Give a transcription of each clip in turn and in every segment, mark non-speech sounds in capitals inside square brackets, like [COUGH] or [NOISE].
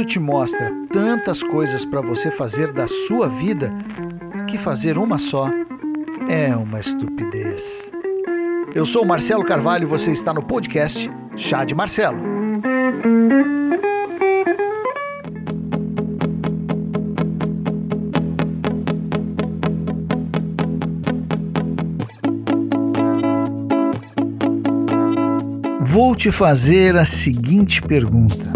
mundo te mostra tantas coisas para você fazer da sua vida que fazer uma só é uma estupidez. Eu sou Marcelo Carvalho e você está no podcast Chá de Marcelo. Vou te fazer a seguinte pergunta: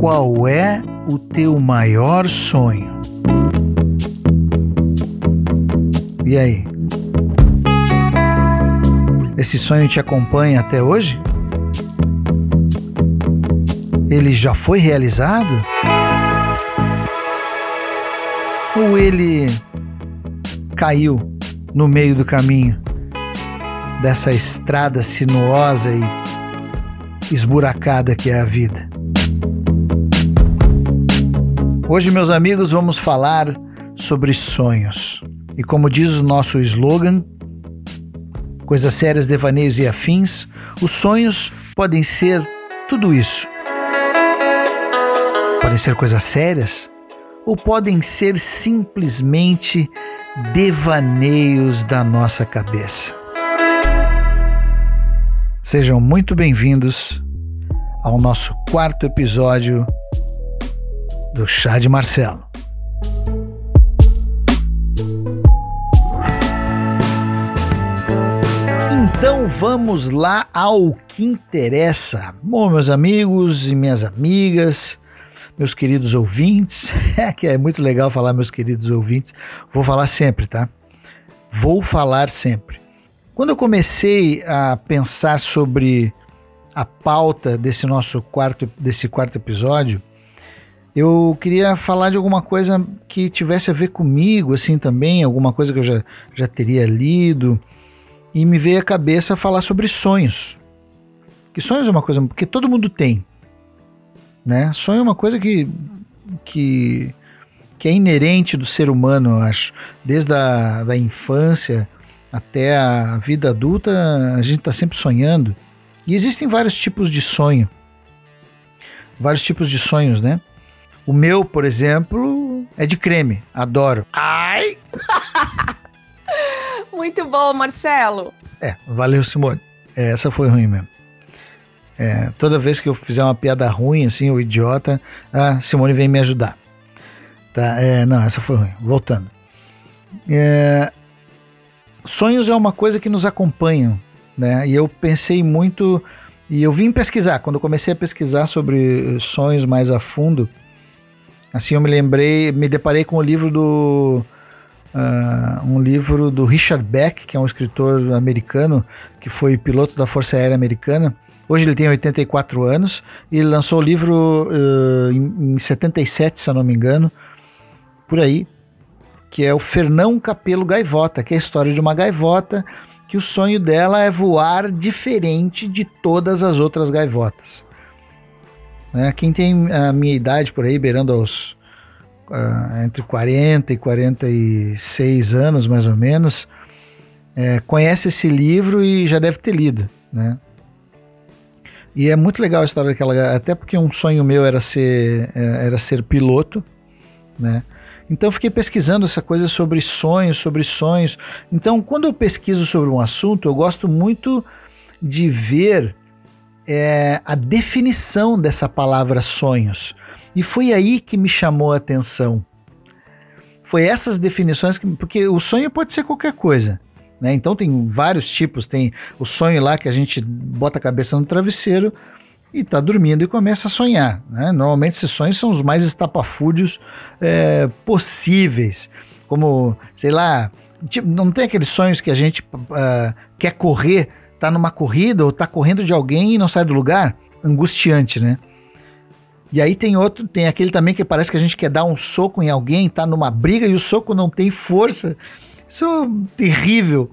Qual é o teu maior sonho? E aí? Esse sonho te acompanha até hoje? Ele já foi realizado? Ou ele caiu no meio do caminho? dessa estrada sinuosa e esburacada que é a vida. Hoje, meus amigos, vamos falar sobre sonhos. E como diz o nosso slogan, coisas sérias, devaneios e afins, os sonhos podem ser tudo isso. Podem ser coisas sérias ou podem ser simplesmente devaneios da nossa cabeça. Sejam muito bem-vindos ao nosso quarto episódio do Chá de Marcelo. Então vamos lá ao que interessa. Bom, meus amigos e minhas amigas, meus queridos ouvintes, é [LAUGHS] que é muito legal falar meus queridos ouvintes, vou falar sempre, tá? Vou falar sempre. Quando eu comecei a pensar sobre a pauta desse nosso quarto, desse quarto episódio, eu queria falar de alguma coisa que tivesse a ver comigo, assim também, alguma coisa que eu já, já teria lido, e me veio à cabeça falar sobre sonhos. Que sonhos é uma coisa que todo mundo tem, né? Sonho é uma coisa que, que, que é inerente do ser humano, eu acho, desde a da infância até a vida adulta, a gente está sempre sonhando. E existem vários tipos de sonho. Vários tipos de sonhos, né? O meu, por exemplo, é de creme. Adoro. Ai! [LAUGHS] Muito bom, Marcelo. É, valeu, Simone. É, essa foi ruim mesmo. É, toda vez que eu fizer uma piada ruim, assim, o idiota, a Simone vem me ajudar. Tá, é, não, essa foi ruim. Voltando. É, sonhos é uma coisa que nos acompanha, né? E eu pensei muito e eu vim pesquisar. Quando eu comecei a pesquisar sobre sonhos mais a fundo, assim eu me lembrei, me deparei com o livro do uh, um livro do Richard Beck, que é um escritor americano que foi piloto da Força Aérea Americana. Hoje ele tem 84 anos e ele lançou o livro uh, em, em 77, se eu não me engano, por aí, que é o Fernão Capelo Gaivota, que é a história de uma gaivota que o sonho dela é voar diferente de todas as outras gaivotas. Né? Quem tem a minha idade por aí, beirando aos uh, entre 40 e 46 anos, mais ou menos, é, conhece esse livro e já deve ter lido, né? E é muito legal a história daquela, até porque um sonho meu era ser, é, era ser piloto, né? Então fiquei pesquisando essa coisa sobre sonhos, sobre sonhos. Então, quando eu pesquiso sobre um assunto, eu gosto muito de ver é, a definição dessa palavra sonhos. E foi aí que me chamou a atenção. Foi essas definições que. Porque o sonho pode ser qualquer coisa. Né? Então tem vários tipos. Tem o sonho lá que a gente bota a cabeça no travesseiro e está dormindo e começa a sonhar. Né? Normalmente esses sonhos são os mais estapafúrdios é, possíveis, como, sei lá, tipo, não tem aqueles sonhos que a gente uh, quer correr, tá numa corrida ou tá correndo de alguém e não sai do lugar? Angustiante, né? E aí tem outro, tem aquele também que parece que a gente quer dar um soco em alguém, tá numa briga e o soco não tem força. Isso é terrível.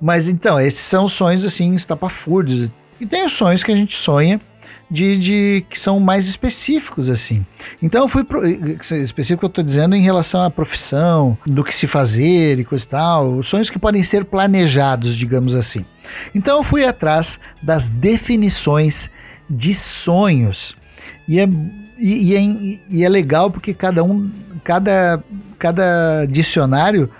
Mas então, esses são sonhos assim, estapafúrdios. E tem os sonhos que a gente sonha de, de que são mais específicos assim. Então eu fui pro, específico eu estou dizendo em relação à profissão, do que se fazer e coisa e tal, sonhos que podem ser planejados, digamos assim. Então eu fui atrás das definições de sonhos. E é, e, e, é, e é legal porque cada um, cada, cada dicionário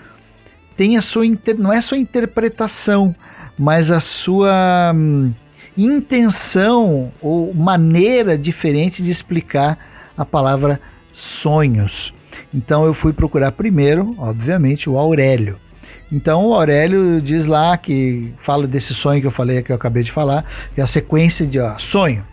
tem a sua, não é a sua interpretação, mas a sua hum, intenção ou maneira diferente de explicar a palavra sonhos. Então eu fui procurar primeiro, obviamente, o Aurélio. Então o Aurélio diz lá que fala desse sonho que eu falei, que eu acabei de falar, que é a sequência de ó, sonho.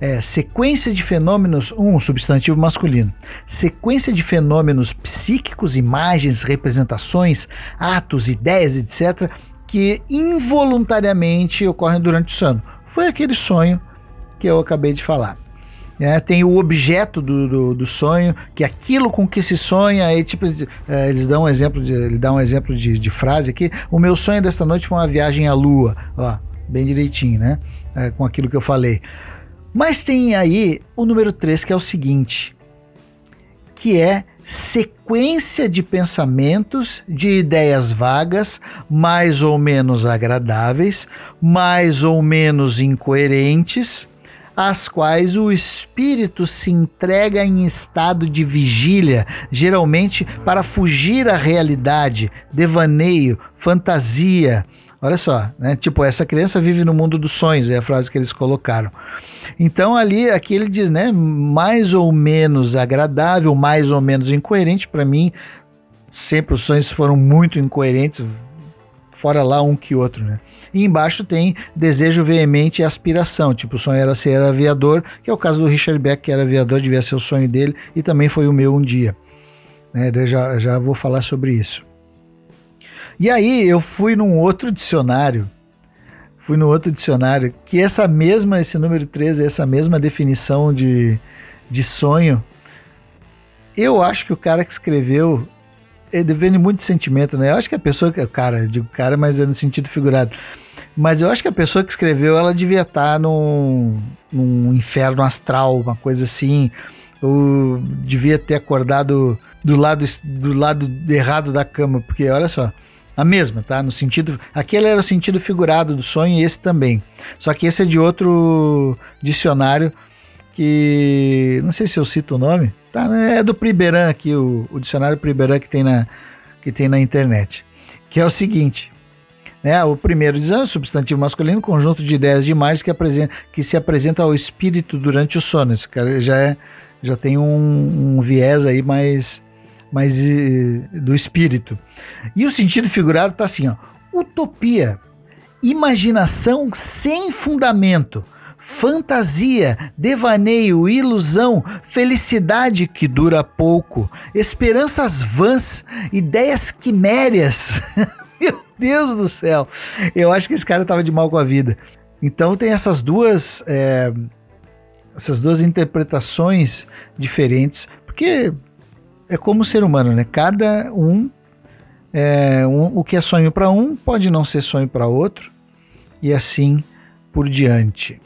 É, sequência de fenômenos, um substantivo masculino. Sequência de fenômenos psíquicos, imagens, representações, atos, ideias, etc., que involuntariamente ocorrem durante o sono. Foi aquele sonho que eu acabei de falar. É, tem o objeto do, do, do, sonho, que é aquilo com que se sonha. Aí, tipo, é, eles dão um exemplo de, ele dá um exemplo de, de, frase aqui. O meu sonho desta noite foi uma viagem à lua. Ó, bem direitinho, né? É, com aquilo que eu falei. Mas tem aí o número 3, que é o seguinte, que é sequência de pensamentos, de ideias vagas, mais ou menos agradáveis, mais ou menos incoerentes, às quais o espírito se entrega em estado de vigília, geralmente para fugir à realidade, devaneio, fantasia, Olha só, né? Tipo, essa criança vive no mundo dos sonhos, é a frase que eles colocaram. Então ali, aqui ele diz, né? Mais ou menos agradável, mais ou menos incoerente para mim. Sempre os sonhos foram muito incoerentes, fora lá um que outro, né? E embaixo tem desejo veemente e aspiração. Tipo, o sonho era ser aviador, que é o caso do Richard Beck, que era aviador, devia ser o sonho dele, e também foi o meu um dia. Né? Já, já vou falar sobre isso. E aí eu fui num outro dicionário, fui no outro dicionário, que essa mesma, esse número 13, essa mesma definição de, de sonho, eu acho que o cara que escreveu, depende muito de sentimento, né? Eu acho que a pessoa, cara, eu digo cara, mas é no sentido figurado. Mas eu acho que a pessoa que escreveu, ela devia estar num, num inferno astral, uma coisa assim, ou devia ter acordado do lado, do lado errado da cama, porque olha só, a mesma, tá? No sentido. Aquele era o sentido figurado do sonho e esse também. Só que esse é de outro dicionário que. Não sei se eu cito o nome. Tá? É do Priberan aqui, o, o dicionário Priberan que tem, na, que tem na internet. Que é o seguinte. Né? O primeiro diz ah, substantivo masculino, conjunto de ideias de imagens que, apresenta, que se apresenta ao espírito durante o sono. Esse cara já, é, já tem um, um viés aí mais mas do espírito. E o sentido figurado está assim, ó, utopia, imaginação sem fundamento, fantasia, devaneio, ilusão, felicidade que dura pouco, esperanças vãs, ideias quimérias. [LAUGHS] Meu Deus do céu! Eu acho que esse cara estava de mal com a vida. Então tem essas duas, é, essas duas interpretações diferentes, porque é como o ser humano, né? Cada um, é, um o que é sonho para um pode não ser sonho para outro e assim por diante.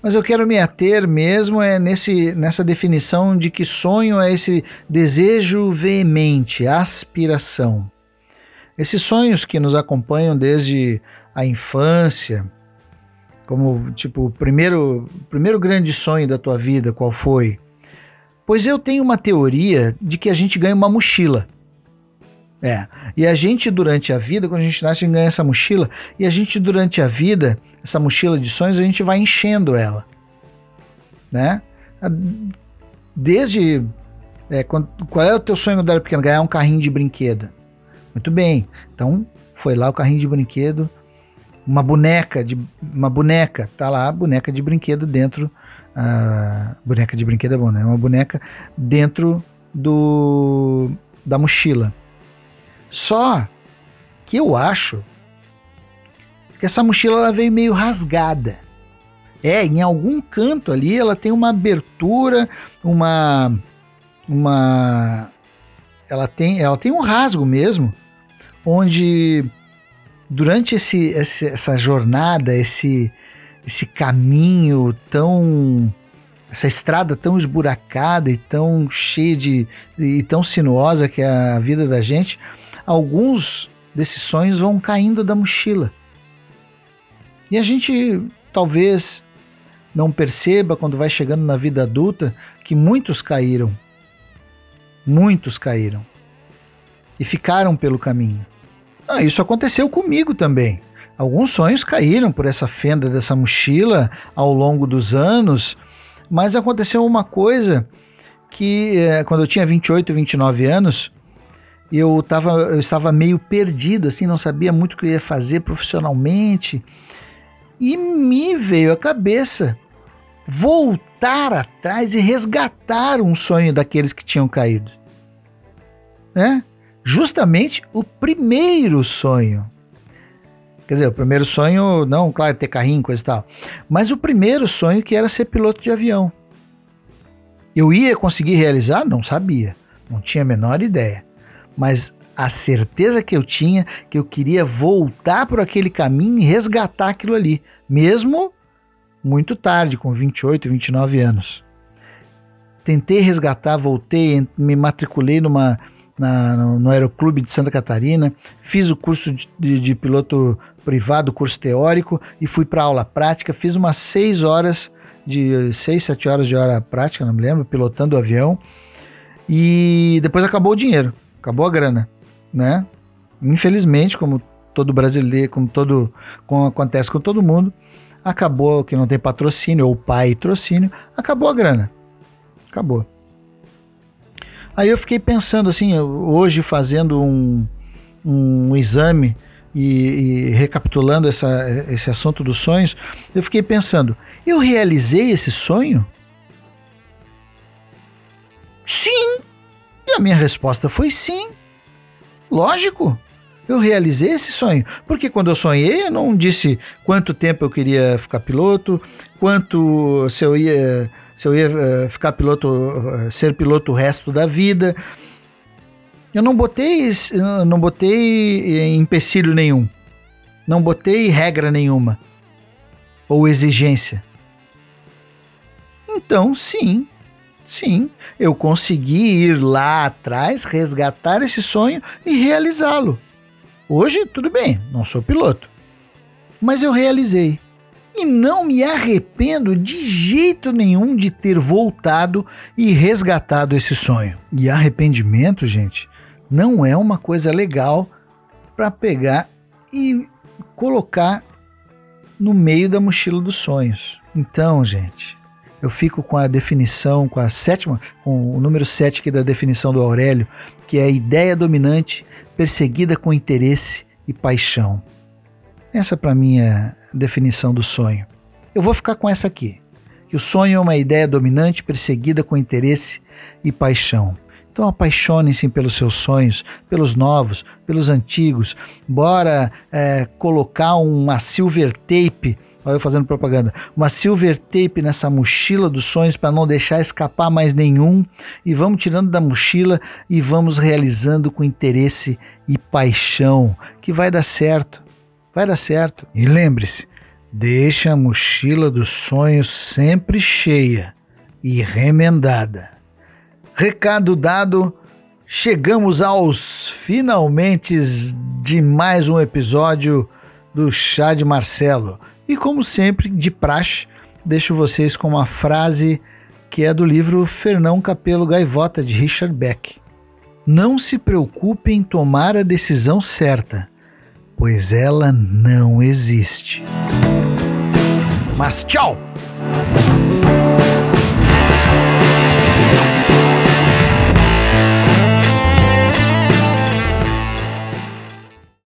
Mas eu quero me ater mesmo é nesse, nessa definição de que sonho é esse desejo veemente, aspiração. Esses sonhos que nos acompanham desde a infância, como tipo o primeiro, primeiro grande sonho da tua vida, qual foi? Pois eu tenho uma teoria de que a gente ganha uma mochila. É. E a gente, durante a vida, quando a gente nasce, a gente ganha essa mochila. E a gente, durante a vida, essa mochila de sonhos, a gente vai enchendo ela. Né? Desde. É, qual é o teu sonho quando era pequeno? Ganhar um carrinho de brinquedo. Muito bem. Então, foi lá o carrinho de brinquedo. Uma boneca de. Uma boneca. Tá lá a boneca de brinquedo dentro a boneca de brinquedo é bom, né? Uma boneca dentro do da mochila. Só que eu acho que essa mochila ela veio meio rasgada. É, em algum canto ali ela tem uma abertura, uma uma ela tem ela tem um rasgo mesmo, onde durante esse, esse essa jornada, esse esse caminho tão essa estrada tão esburacada e tão cheia de e tão sinuosa que é a vida da gente, alguns desses sonhos vão caindo da mochila. E a gente talvez não perceba quando vai chegando na vida adulta que muitos caíram. Muitos caíram. E ficaram pelo caminho. Ah, isso aconteceu comigo também. Alguns sonhos caíram por essa fenda dessa mochila ao longo dos anos, mas aconteceu uma coisa que é, quando eu tinha 28, 29 anos, eu, tava, eu estava meio perdido, assim, não sabia muito o que eu ia fazer profissionalmente. E me veio à cabeça voltar atrás e resgatar um sonho daqueles que tinham caído. Né? Justamente o primeiro sonho. Quer dizer, o primeiro sonho, não, claro, ter carrinho, coisa e tal. Mas o primeiro sonho que era ser piloto de avião. Eu ia conseguir realizar? Não sabia. Não tinha a menor ideia. Mas a certeza que eu tinha que eu queria voltar por aquele caminho e resgatar aquilo ali, mesmo muito tarde, com 28, 29 anos. Tentei resgatar, voltei, me matriculei numa, na, no Aeroclube de Santa Catarina, fiz o curso de, de, de piloto privado, curso teórico, e fui para aula prática, fiz umas 6 horas, de 6, 7 horas de hora prática, não me lembro, pilotando o avião, e depois acabou o dinheiro, acabou a grana, né? Infelizmente, como todo brasileiro, como todo como acontece com todo mundo, acabou que não tem patrocínio ou pai patrocínio, acabou a grana. Acabou. Aí eu fiquei pensando assim, hoje fazendo um, um exame e, e, recapitulando essa, esse assunto dos sonhos, eu fiquei pensando: eu realizei esse sonho? Sim! E a minha resposta foi sim. Lógico eu realizei esse sonho. Porque quando eu sonhei, eu não disse quanto tempo eu queria ficar piloto, quanto se eu ia, se eu ia uh, ficar piloto, uh, ser piloto o resto da vida. Eu não botei, não botei empecilho nenhum. Não botei regra nenhuma. Ou exigência. Então, sim, sim, eu consegui ir lá atrás, resgatar esse sonho e realizá-lo. Hoje, tudo bem, não sou piloto. Mas eu realizei. E não me arrependo de jeito nenhum de ter voltado e resgatado esse sonho. E arrependimento, gente, não é uma coisa legal para pegar e colocar no meio da mochila dos sonhos. Então, gente, eu fico com a definição, com a sétima, com o número 7 aqui da definição do Aurélio, que é a ideia dominante perseguida com interesse e paixão. Essa para mim é a definição do sonho. Eu vou ficar com essa aqui, que o sonho é uma ideia dominante perseguida com interesse e paixão. Então apaixonem-se pelos seus sonhos, pelos novos, pelos antigos. Bora é, colocar uma silver tape Olha eu fazendo propaganda. Uma silver tape nessa mochila dos sonhos para não deixar escapar mais nenhum. E vamos tirando da mochila e vamos realizando com interesse e paixão. Que vai dar certo. Vai dar certo. E lembre-se, deixe a mochila dos sonhos sempre cheia e remendada. Recado dado. Chegamos aos finalmente de mais um episódio do Chá de Marcelo. E como sempre, de praxe, deixo vocês com uma frase que é do livro Fernão Capelo Gaivota, de Richard Beck. Não se preocupe em tomar a decisão certa, pois ela não existe. Mas tchau!